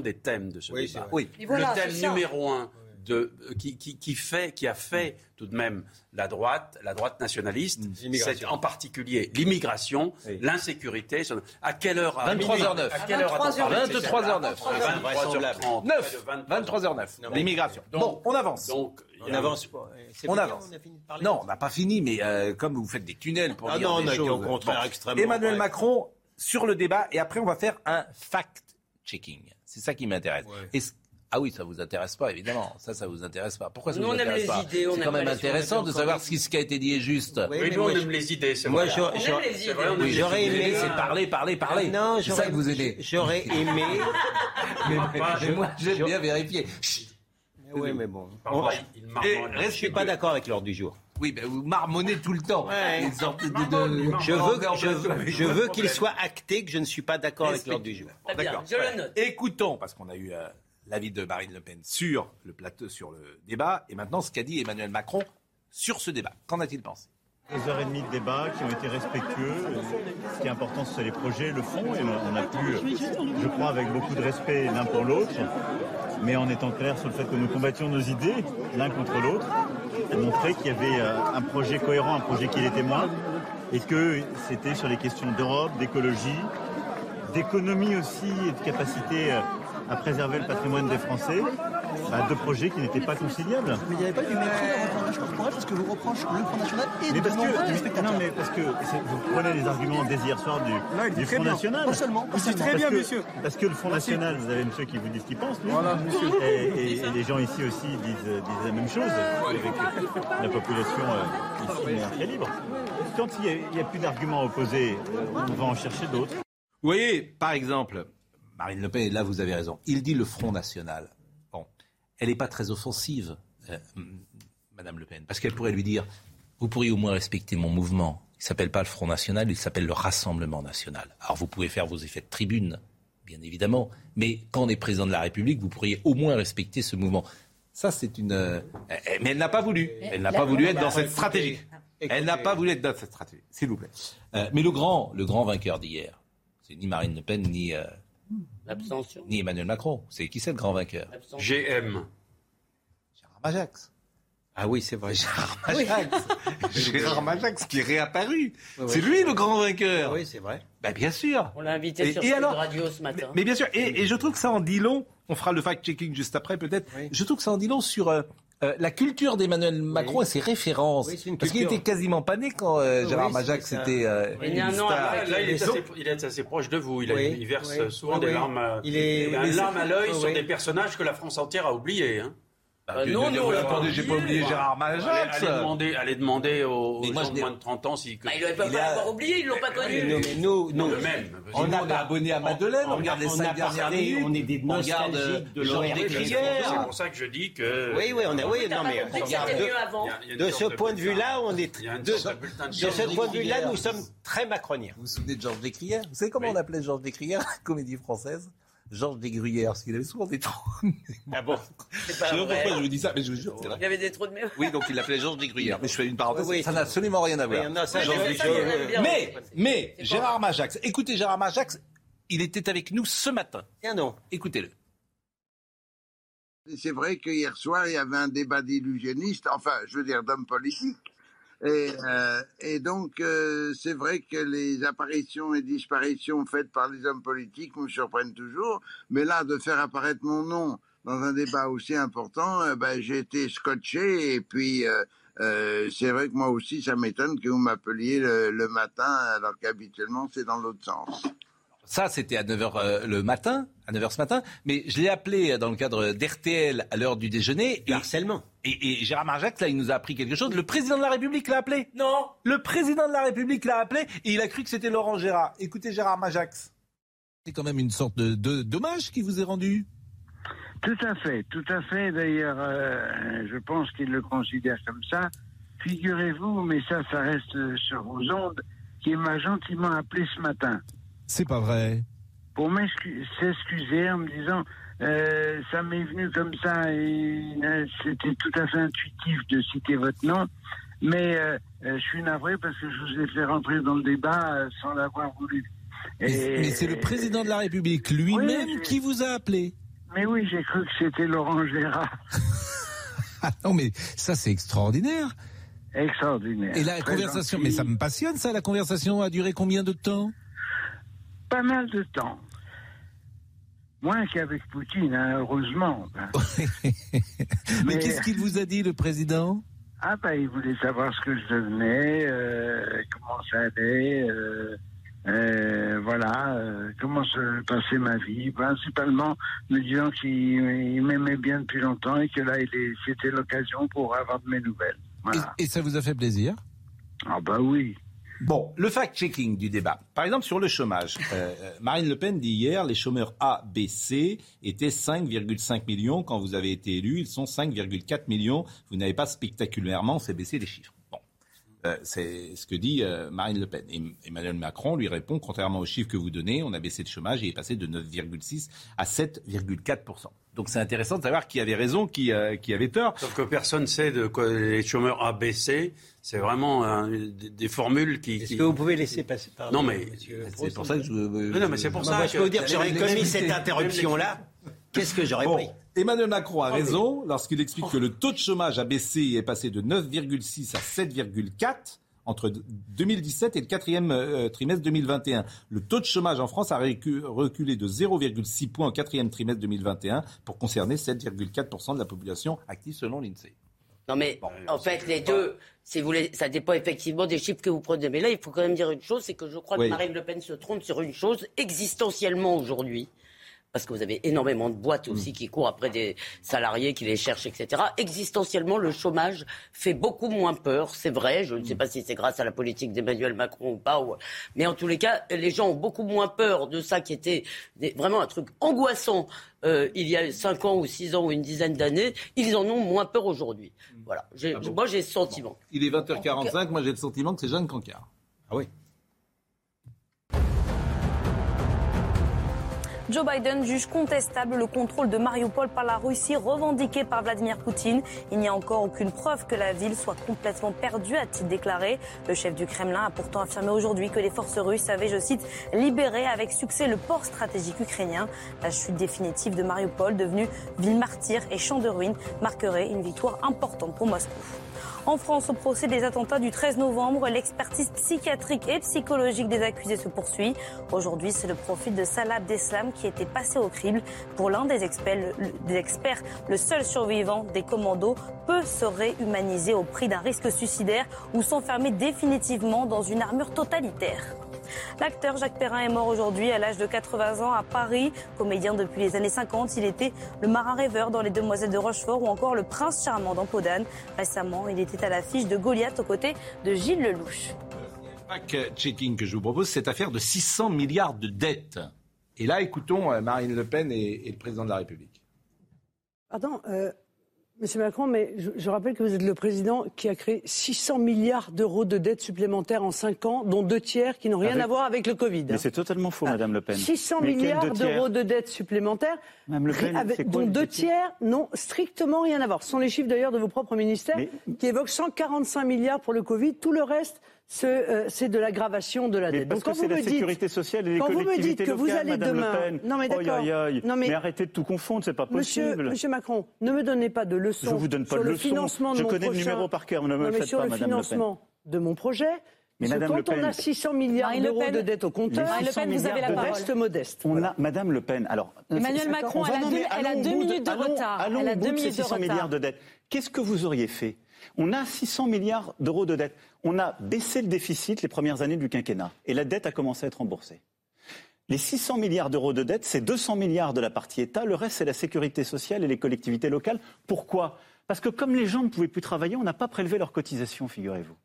Des thèmes de ce Oui, débat. Oui. Et voilà, le thème numéro un de, euh, qui, qui, qui fait, qui a fait tout de même la droite, la droite nationaliste, L'immigration. c'est en particulier l'immigration, Oui. l'insécurité. À quelle heure à 23h09. À quelle heure a-t-on 23h09. parlé de ces 23h09. thèmes-là 23h30. 9, 23h09. 23h09. Non, mais- L'immigration. Bon, on avance. Donc, On avance On avance. Non, on n'a pas fini, mais euh, comme vous faites des tunnels pour Ah dire non, des choses. au contraire extrêmement Emmanuel. Macron sur le débat, et après on va faire un fact-checking. C'est ça qui m'intéresse. Ouais. Ah oui, ça vous intéresse pas, évidemment. Ça, ça vous intéresse pas. Pourquoi ça Nous, vous on aime intéresse les pas idées, on C'est quand même intéressant de savoir si ce qui a été dit est juste. Oui, mais nous, on aime les idées, c'est vrai. j'aurais- aimé- C'est parler, parler, parler. Non, c'est ça j'aurais- que vous aimez. J'aurais aimé. Mais, mais moi, j'aime bien vérifier. Chut. Oui, mais bon. On- marmonne. Je suis pas d'accord avec l'ordre du jour. Oui, ben vous marmonnez tout le temps. Ouais. Une sorte de- de- Je veux, je, je qu'il soit acté que je ne suis pas d'accord avec l'ordre du jour. D'accord. je le note. Écoutons, parce qu'on a eu euh, l'avis de Marine Le Pen sur le plateau, sur le débat, et maintenant ce qu'a dit Emmanuel Macron sur ce débat. Qu'en a-t-il pensé? Deux heures et demie de débat qui ont été respectueux. Ce qui est important, c'est les projets, le fond. Et on a pu, je crois, avec beaucoup de respect l'un pour l'autre, mais en étant clair sur le fait que nous combattions nos idées l'un contre l'autre, et montrer qu'il y avait euh, un projet cohérent, un projet qui était moi, et que c'était sur les questions d'Europe, d'écologie, d'économie aussi et de capacité euh, à préserver le patrimoine des Français bah, deux projets qui n'étaient pas conciliables. Mais il n'y avait pas du mépris dans votre langage parce que vous reproche le Front National et mais de parce que, Non, mais parce que vous prenez les arguments dès hier soir du, du Front National. Pas seulement. C'est très bien, monsieur. Parce que le Front National, vous avez monsieur qui vous dit ce qu'il pense. Voilà, monsieur. Et, et, les gens ici aussi disent, disent la même chose, avec la population euh, ici très libre. Quand il n'y a, a, plus d'arguments opposés, on va en chercher d'autres. Vous voyez, par exemple, Marine Le Pen, et là vous avez raison, il dit le Front National elle n'est pas très offensive, euh, Madame Le Pen, parce qu'elle pourrait lui dire Vous pourriez au moins respecter mon mouvement. Il ne s'appelle pas le Front National, il s'appelle le Rassemblement National. Alors vous pouvez faire vos effets de tribune, bien évidemment, mais quand on est président de la République, vous pourriez au moins respecter ce mouvement. Ça, c'est une. Euh, mais elle n'a pas voulu. Elle n'a pas voulu être dans cette stratégie. Elle n'a pas voulu être dans cette stratégie, s'il vous plaît. Euh, mais le grand, le grand vainqueur d'hier, c'est ni Marine Le Pen ni L'abstention. Ni Emmanuel Macron. C'est qui c'est le grand vainqueur? GM. Gérard Majax. Ah oui, c'est vrai. Gérard Majax. Gérard Majax qui est réapparu. c'est lui le grand vainqueur. Oui, c'est vrai. Ben, bien sûr. On l'a invité sur et alors, radio ce matin. Mais, bien sûr. Et, je trouve que ça en dit long. On fera le fact-checking juste après, peut-être. Je trouve que ça en dit long sur euh, euh, la culture d'Emmanuel Macron et ses références. Parce qu'il était quasiment pas né quand euh, Gérard Majax était. Euh, il y a un an Là, il est, assez, il est, assez, proche de vous. Il, a, il verse souvent des larmes, il est, un larme à l'œil sur des personnages que la France entière a oubliés. Hein. Euh, non, non, attendez, j'ai pas oublié Gérard Majax. Allez, demander, allez demander aux, gens de moins de 30 ans si. Bah, ils ne peuvent pas l'avoir oublié, ils l'ont pas connu. Non, mais nous, nous, même. On, on est abonné à Madeleine, on, regarde les 5 dernières années, on est des nostalgiques de l'ORD. C'est pour ça que je dis que. Oui, oui, on est, oui, non, mais. De ce point de vue-là, on est. De ce point de vue-là, nous sommes très macroniens. Vous vous souvenez de Georges Descrières Vous savez comment on appelait Georges Descrières, comédie française? Georges Desgruyères, parce qu'il avait souvent des trous. Ah bon? Je sais pas pourquoi je vous dis ça, mais je vous jure, c'est vrai. Il y avait des trous de mémoire. Oui, donc il l'appelait Georges Desgruyères. Mais je fais une parenthèse, oui. ça n'a absolument rien à voir. Oui, non, ça, mais, mais, Gérard Majax, écoutez Gérard Majax, il était avec nous ce matin. Tiens non. Écoutez-le. C'est vrai qu'hier soir, il y avait un débat d'illusionnistes, enfin, je veux dire, d'hommes politiques. Et, euh, et donc, euh, c'est vrai que les apparitions et disparitions faites par les hommes politiques me surprennent toujours. Mais là, de faire apparaître mon nom dans un débat aussi important, euh, ben, j'ai été scotché. Et puis, euh, euh, c'est vrai que moi aussi, ça m'étonne que vous m'appeliez le, le matin, alors qu'habituellement, c'est dans l'autre sens. Ça, c'était à 9h euh, le matin, à 9h ce matin. Mais je l'ai appelé dans le cadre d'RTL à l'heure du déjeuner. Et, harcèlement. Et, Gérard Marjac, là, il nous a appris quelque chose. Le président de la République l'a appelé. Non. Le président de la République l'a appelé et il a cru que c'était Laurent Gérard. Écoutez Gérard Majax. C'est quand même une sorte de, de dommage qui vous est rendu. Tout à fait, tout à fait. D'ailleurs, euh, je pense qu'il le considère comme ça. Figurez-vous, mais ça, ça reste sur vos ondes, qu'il m'a gentiment appelé ce matin. C'est pas vrai. Pour m'excuser en me disant, euh, ça m'est venu comme ça et euh, c'était tout à fait intuitif de citer votre nom. Mais euh, je suis navré parce que je vous ai fait rentrer dans le débat sans l'avoir voulu. Mais, c'est le président de la République lui-même qui vous a appelé. Mais oui, j'ai cru que c'était Laurent Gérard. ah non, mais ça c'est extraordinaire. Extraordinaire. Et la conversation, mais ça me passionne ça, la conversation a duré combien de temps? Pas mal de temps. Moins qu'avec Poutine, hein, heureusement. Mais, qu'est-ce qu'il vous a dit, le président? Ah, ben, il voulait savoir ce que je devenais, euh, comment ça allait, euh, euh, voilà, comment se passait ma vie, principalement me disant qu'il m'aimait bien depuis longtemps et que là, c'était l'occasion pour avoir de mes nouvelles. Et, et ça vous a fait plaisir? Ah, bah oui. Bon, le fact-checking du débat. Par exemple, sur le chômage. Euh, euh, Marine Le Pen dit hier, les chômeurs A, B, C étaient 5,5 millions. Quand vous avez été élu, ils sont 5,4 millions. Vous n'avez pas spectaculairement fait baisser les chiffres. Bon. Euh, c'est ce que dit euh, Marine Le Pen. Et Emmanuel Macron lui répond, contrairement aux chiffres que vous donnez, on a baissé le chômage et il est passé de 9,6 à 7,4% donc c'est intéressant de savoir qui avait raison, qui, euh, qui avait tort. Sauf que personne ne sait de quoi les chômeurs a baissé. C'est vraiment des, formules qui. Est-ce que vous pouvez laisser passer par Non mais c'est pour ça que je. non mais c'est pour ça. je peux vous dire que j'aurais commis cette interruption là. Qu'est-ce que j'aurais pris? Emmanuel Macron a raison lorsqu'il explique que le taux de chômage a baissé et est passé de 9,6 à 7,4 entre 2017 et le quatrième euh, trimestre 2021. Le taux de chômage en France a reculé de 0,6 points au quatrième trimestre 2021 pour concerner 7,4% de la population active selon l'INSEE. Non mais en fait les deux, si vous voulez, ça dépend effectivement des chiffres que vous prenez. Mais là, il faut quand même dire une chose, c'est que je crois que Marine Le Pen se trompe sur une chose existentiellement aujourd'hui parce que vous avez énormément de boîtes aussi mm. qui courent après des salariés, qui les cherchent, etc. Existentiellement, le chômage fait beaucoup moins peur, c'est vrai. Je ne sais mm. pas si c'est grâce à la politique d'Emmanuel Macron ou pas, mais en tous les cas, les gens ont beaucoup moins peur de ça qui était vraiment un truc angoissant euh, il y a 5 ans ou 6 ans ou une dizaine d'années. Ils en ont moins peur aujourd'hui. Mm. Voilà. Ah moi, j'ai ce sentiment. Il est 20h45, moi j'ai le sentiment que c'est Jeanne Cancard. Ah oui. Joe Biden juge contestable le contrôle de Mariupol par la Russie revendiqué par Vladimir Poutine. Il n'y a encore aucune preuve que la ville soit complètement perdue, a-t-il déclaré. Le chef du Kremlin a pourtant affirmé aujourd'hui que les forces russes avaient, je cite, libéré avec succès le port stratégique ukrainien. La chute définitive de Mariupol, devenue ville martyre et champ de ruines, marquerait une victoire importante pour Moscou. En France, au procès des attentats du 13 novembre, l'expertise psychiatrique et psychologique des accusés se poursuit. Aujourd'hui, c'est le profil de Salah Abdeslam qui était passé au crible. Pour l'un des des experts, le seul survivant des commandos peut se réhumaniser au prix d'un risque suicidaire ou s'enfermer définitivement dans une armure totalitaire. L'acteur Jacques Perrin est mort aujourd'hui à l'âge de 80 ans à Paris. Comédien depuis les années 50, il était le marin rêveur dans Les Demoiselles de Rochefort ou encore le prince charmant dans Podane. Récemment, il était à l'affiche de Goliath aux côtés de Gilles Lelouch. Fact-checking que je vous propose, cette affaire de 600 milliards de dettes. Et là, écoutons euh, Marine Le Pen et, le président de la République. Pardon, euh, Monsieur Macron, mais je, rappelle que vous êtes le président qui a créé 600 milliards d'euros de dettes supplémentaires en 5 ans, dont deux tiers qui n'ont rien à voir avec le Covid. Mais c'est totalement faux, ah, Madame Le Pen. 600 milliards d'euros de dettes supplémentaires, dont deux tiers n'ont strictement rien à voir. Ce sont les chiffres d'ailleurs de vos propres ministères qui évoquent 145 milliards pour le Covid. Tout le reste, euh, c'est de l'aggravation de la dette. Parce que c'est la sécurité sociale et les quand vous me dites que vous allez demain, non mais d'accord, non mais... arrêtez de tout confondre, c'est pas possible. Monsieur, Macron, ne me donnez pas de leçons. Je vous donne pas sur de le financement de Je mon connais le numéro par cœur, ne me le faites sur pas, le Madame financement de mon projet. Mais Madame quand on a 600 milliards d'euros de dette au compteur, Marine Le Pen, vous avez la parole. reste modeste. On a Madame Le Pen. Alors, Emmanuel Macron, elle a deux minutes de retard. Elle a deux minutes de retard. milliards de dettes. Qu'est-ce que vous auriez fait on a 600 milliards d'euros de dette. On a baissé le déficit les premières années du quinquennat et la dette a commencé à être remboursée. Les 600 milliards d'euros de dette, c'est 200 milliards de la partie État, le reste c'est la sécurité sociale et les collectivités locales. Pourquoi? Parce que comme les gens ne pouvaient plus travailler, on n'a pas prélevé leurs cotisations, figurez-vous.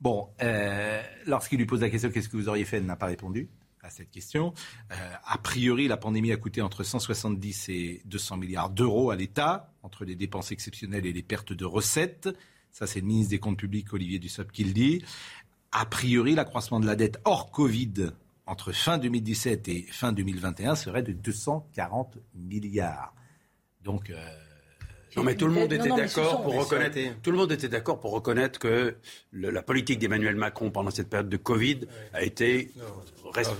Bon, euh, lorsqu'il lui pose la question qu'est-ce que vous auriez fait, elle n'a pas répondu à cette question. Euh, a priori, la pandémie a coûté entre 170 et 200 milliards d'euros à l'État, entre les dépenses exceptionnelles et les pertes de recettes. Ça, c'est le ministre des Comptes publics, Olivier Dussopt, qui le dit. A priori, l'accroissement de la dette hors Covid entre fin 2017 et fin 2021 serait de 240 milliards. Donc, euh, non, mais tout le monde était d'accord pour reconnaître. Tout le monde était d'accord pour reconnaître que la politique d'Emmanuel Macron pendant cette période de Covid a été.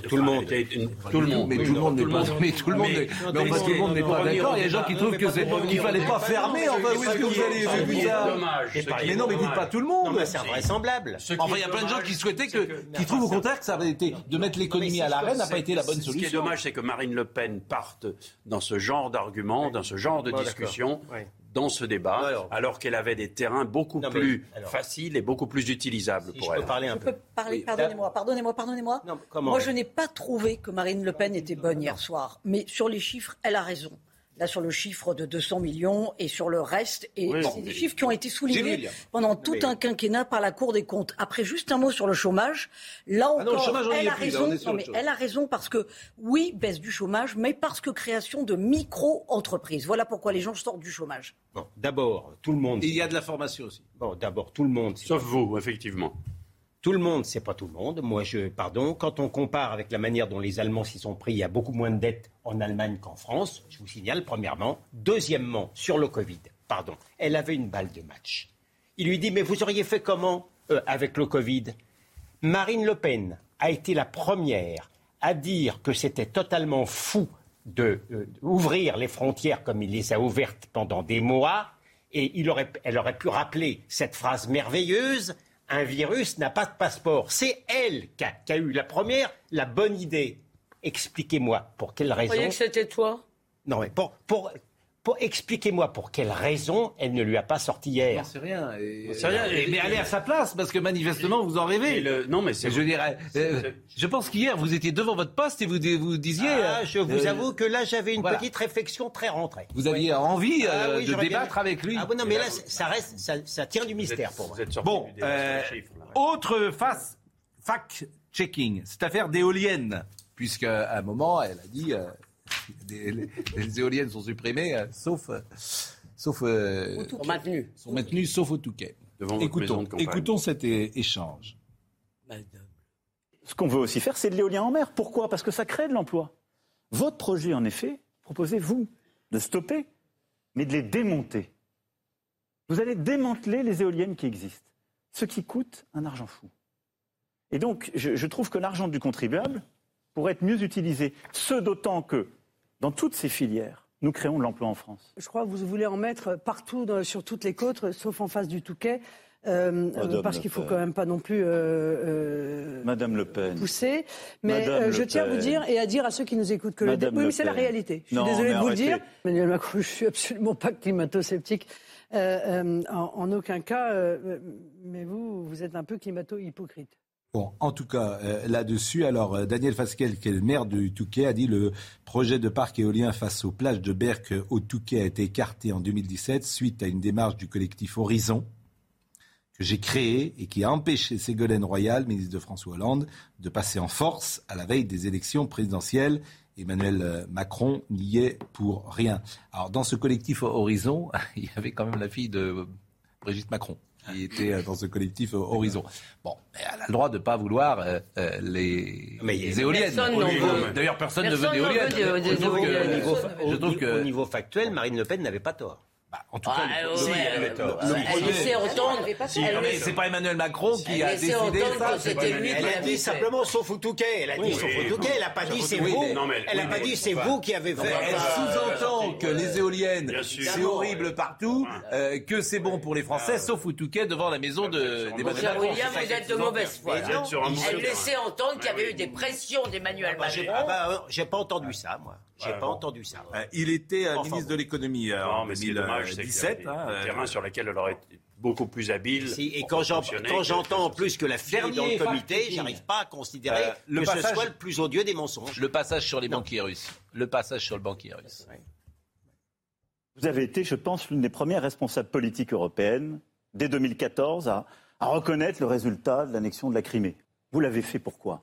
tout le monde. tout le monde. Mais tout le monde n'est pas. Mais tout le monde. Mais tout le monde n'est pas d'accord. Il y a des gens qui trouvent que c'est qu'il fallait pas fermer. Enfin, où est-ce que vous allez C'est Mais non, mais dites pas tout le monde. C'est invraisemblable. Enfin, il y a plein de gens qui souhaitaient que, qui trouvent au contraire que ça avait été de mettre l'économie à l'arrêt n'a pas été la bonne solution. Ce qui est dommage, c'est que Marine Le Pen parte dans ce genre d'argument, dans ce genre de discussion dans ce débat, alors, qu'elle avait des terrains beaucoup plus faciles et beaucoup plus utilisables pour je elle. parler un peu. parler, pardonnez-moi, pardonnez-moi, pardonnez-moi. Moi, je n'ai pas trouvé que Marine Le Pen était bonne hier soir, mais sur les chiffres, elle a raison là sur le chiffre de 200 millions et sur le reste. Et c'est des chiffres qui ont été soulignés pendant tout un quinquennat par la Cour des comptes. Après, juste un mot sur le chômage. Là ah encore, elle, a raison, mais elle a raison parce que, oui, baisse du chômage, mais parce que création de micro-entreprises. Voilà pourquoi les gens sortent du chômage. Bon, d'abord, tout le monde. Il y a de la formation aussi. Bon, d'abord, tout le monde. Sauf vous, effectivement. Tout le monde, c'est pas tout le monde. Moi, je, pardon, quand on compare avec la manière dont les Allemands s'y sont pris, il y a beaucoup moins de dettes en Allemagne qu'en France. Je vous signale, premièrement. Deuxièmement, sur le Covid, pardon, elle avait une balle de match. Il lui dit, mais vous auriez fait comment euh, avec le Covid? Marine Le Pen a été la première à dire que c'était totalement fou d'ouvrir de, les frontières comme il les a ouvertes pendant des mois. Et il aurait, elle aurait pu rappeler cette phrase merveilleuse un virus n'a pas de passeport. C'est elle qui a, eu la première, la bonne idée. Expliquez-moi pour quelle raison. Vous que c'était toi? Non, mais pour, pour, expliquez-moi pour quelle raison elle ne lui a pas sorti hier. C'est rien. C'est rien. mais allez à sa place parce que manifestement vous en rêvez. non mais c'est. Je dirais. Euh, je pense qu'hier vous étiez devant votre poste et vous vous disiez. Ah, je vous euh, avoue que là j'avais une petite réflexion très rentrée. Vous aviez envie ah euh, de débattre avec lui. Ah oui, non mais là ça reste ça, tient du mystère pour moi. Bon, autre face fact checking, cette affaire d'éoliennes, puisque à un moment elle a dit les, éoliennes sont supprimées, euh, sauf, euh, sauf euh, sont maintenues. Sont maintenues, sauf au Touquet. écoutons, écoutons cet échange. Ce qu'on veut aussi faire, c'est de l'éolien en mer. Pourquoi? Parce que ça crée de l'emploi. Votre projet, en effet, proposez-vous de stopper, mais de les démonter. Vous allez démanteler les éoliennes qui existent, ce qui coûte un argent fou. Et donc, je, je trouve que l'argent du contribuable pourrait être mieux utilisé. Ce d'autant que dans toutes ces filières, nous créons de l'emploi en France. Je crois que vous voulez en mettre partout sur toutes les côtes, sauf en face du Touquet. Euh, euh, parce qu'il faut quand même pas non plus euh, Madame Le Pen. pousser. Mais je tiens à vous dire et à dire à ceux qui nous écoutent que le, oui, mais c'est la réalité. Je suis désolée de vous le dire. Emmanuel Macron, je suis absolument pas climato-sceptique en, en, aucun cas. mais vous, vous êtes un peu climato-hypocrite. Bon, en tout cas, euh, là-dessus, alors euh, Daniel Fasquel, qui est le maire de Touquet, a dit le projet de parc éolien face aux plages de Berck au Touquet a été écarté en 2017 suite à une démarche du collectif Horizon que j'ai créé et qui a empêché Ségolène Royal, ministre de François Hollande, de passer en force à la veille des élections présidentielles. Emmanuel euh, Macron n'y est pour rien. Alors, dans ce collectif Horizon, il y avait quand même la fille de Brigitte Macron qui était euh, dans ce collectif euh, Horizon. Bon, elle a le droit de ne pas vouloir euh, les, les éoliennes. D'ailleurs, personne, ne veut d'éoliennes. Je trouve que... Au niveau factuel, Marine Le Pen n'avait pas tort. Bah, en tout cas, elle laissait entendre. c'est pas Emmanuel Macron qui a décidé ça. Elle a dit simplement sauf au Touquet. Elle a dit sauf au Touquet. Elle n'a pas dit c'est vous. Elle n'a pas dit c'est vous qui avez fait. Elle sous-entend que les éoliennes, c'est horrible partout, euh, que c'est bon pour les Français, sauf au Touquet devant la maison d'Emmanuel Macron. William, vous êtes de mauvaise foi. Elle laissait entendre qu'il y avait eu des pressions d'Emmanuel ah bah, Macron. Ah j'ai pas entendu ça, moi. J'ai pas entendu ça. Il était ministre de l'économie en 2017. Hein, un terrain sur lequel elle aurait été beaucoup plus habile. et quand j'entends en plus que la fille est dans le comité, j'arrive pas à considérer euh, que ce soit le plus odieux des mensonges. Le passage sur les banquiers russes. Le passage sur le banquier russe. Vous avez été, je pense, l'une des premières responsables politiques européennes, dès 2014, à, à reconnaître le résultat de l'annexion de la Crimée. Vous l'avez fait pourquoi?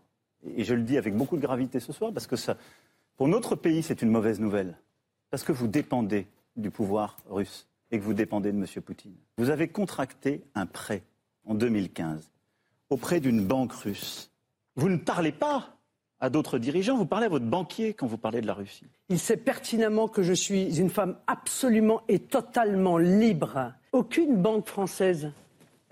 Et je le dis avec beaucoup de gravité ce soir, parce que ça, pour notre pays, c'est une mauvaise nouvelle. Parce que vous dépendez du pouvoir russe et que vous dépendez de M. Poutine. Vous avez contracté un prêt en 2015 auprès d'une banque russe. Vous ne parlez pas à d'autres dirigeants, vous parlez à votre banquier quand vous parlez de la Russie. Il sait pertinemment que je suis une femme absolument et totalement libre. Aucune banque française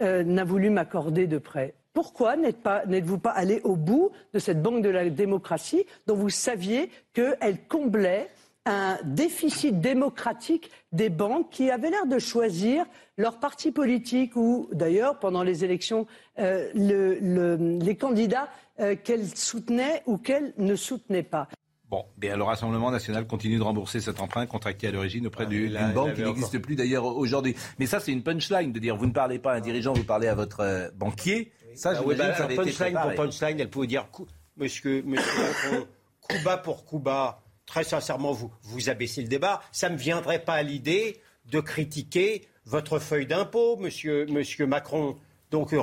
euh, n'a voulu m'accorder de prêt. Pourquoi n'êtes-vous pas, allé au bout de cette banque de la démocratie dont vous saviez qu'elle comblait un déficit démocratique des banques qui avaient l'air de choisir leur parti politique ou d'ailleurs pendant les élections euh, les candidats euh, qu'elles soutenaient ou qu'elles ne soutenaient pas. Bon, bien, le Rassemblement national continue de rembourser cet emprunt contracté à l'origine auprès ah, d'une banque qui n'existe plus d'ailleurs aujourd'hui. Mais ça, c'est une punchline de dire vous ne parlez pas à un dirigeant, vous parlez à votre euh, banquier. Ça, je ah, oui, bah, punchline pour punchline, elle pouvait dire monsieur, monsieur Cuba pour Cuba. Très sincèrement, vous, vous abaissez le débat. Ça ne me viendrait pas à l'idée de critiquer votre feuille d'impôt, monsieur, Macron. Donc,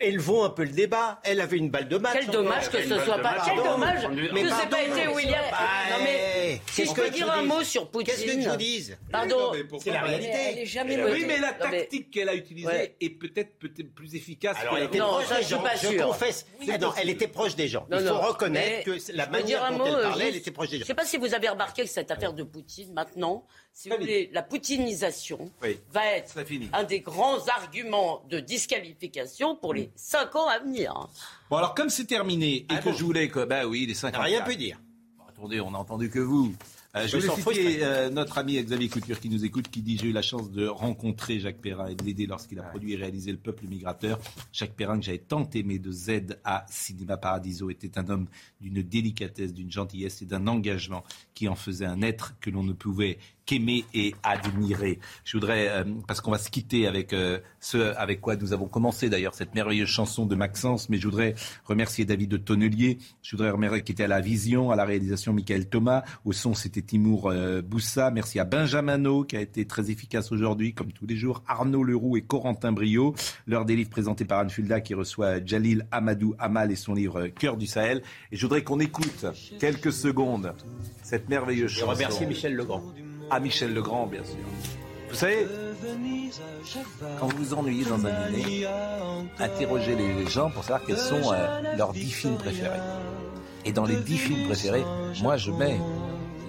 élevons un peu le débat. Elle avait une balle de match. Quel dommage que ce soit pas. Quel dommage Mais que ce pardon, pas été William. Bah, Non mais si qu'est-ce je que peux tu dire un dis mot sur Poutine. Qu'est-ce que tu dises Pardon. C'est la réalité. Elle est jamais Oui, mais la tactique qu'elle a utilisée Ouais. est peut-être peut-être plus efficace. Elle était Non, proche ça, des je suis gens. Je confesse. Non, elle était proche des gens. Non, Il faut non, reconnaître que la je manière dont elle parlait, elle était proche des Je gens. ne sais pas si vous avez remarqué que cette affaire de Poutine, maintenant, si vous voulez, la poutinisation va être un des grands arguments de disqualification pour les cinq ans à venir. hein. Bon, alors, comme c'est terminé et Ah que bon je voulais que. Bah oui, les 50. Rien peut dire. attendez, on n'a entendu que vous. Euh, je sens citer euh, notre ami Xavier Couture qui nous écoute, qui dit J'ai eu la chance de rencontrer Jacques Perrin et de l'aider lorsqu'il a produit et réalisé Le Peuple migrateur. Jacques Perrin, que j'avais tant aimé de Z à Cinéma Paradiso, était un homme d'une délicatesse, d'une gentillesse et d'un engagement qui en faisait un être que l'on ne pouvait qu'aimer et admirer. Je voudrais, euh, parce qu'on va se quitter avec euh, ce avec quoi nous avons commencé d'ailleurs cette merveilleuse chanson de Maxence, mais je voudrais remercier David de Tonnelier, je voudrais remercier qui était à la vision, à la réalisation Michael Thomas, au son c'était Timour euh, Boussa, merci à Benjamin No, qui a été très efficace aujourd'hui comme tous les jours, Arnaud Leroux et Corentin Brio, l'heure des livres présentés par Anne Fulda qui reçoit Jalil Amadou Amal et son livre Cœur du Sahel. Et je voudrais qu'on écoute quelques secondes cette merveilleuse chanson. remercier Michel Legrand. À Michel Legrand, bien sûr. Vous savez, quand vous vous ennuyez dans un dîner, interrogez les gens pour savoir quels sont euh, leurs dix films préférés. Et dans les dix films préférés, moi je mets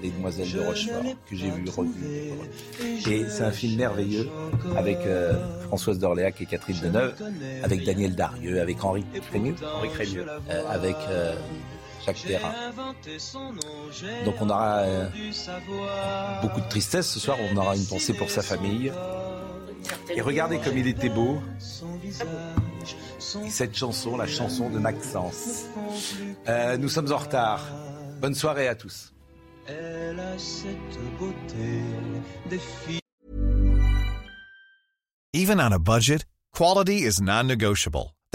Les Demoiselles de Rochefort, que j'ai vu, revu. Et c'est un film merveilleux avec euh, Françoise d'Orléac et Catherine Deneuve, avec Daniel Darieux, avec Henri Crémieux, Henri Crémieux, euh, avec Donc on aura euh, beaucoup de tristesse ce soir, on aura une pensée pour sa famille. Et regardez comme il était beau. Et cette chanson, la chanson de Maxence. Euh, nous sommes en retard. Bonne soirée à tous. Elle a cette beauté des filles. Even on a budget, quality is non-negotiable.